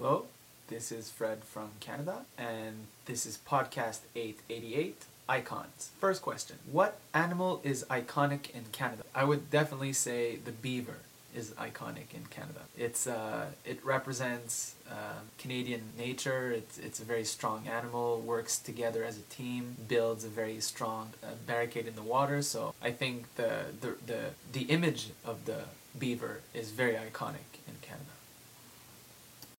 Hello, this is Fred from Canada, and this is podcast 888 Icons. First question What animal is iconic in Canada? I would definitely say the beaver is iconic in Canada. It's uh, it represents uh, Canadian nature. It's it's a very strong animal. Works together as a team. Builds a very strong uh, barricade in the water. So I think the, the the the image of the beaver is very iconic in Canada.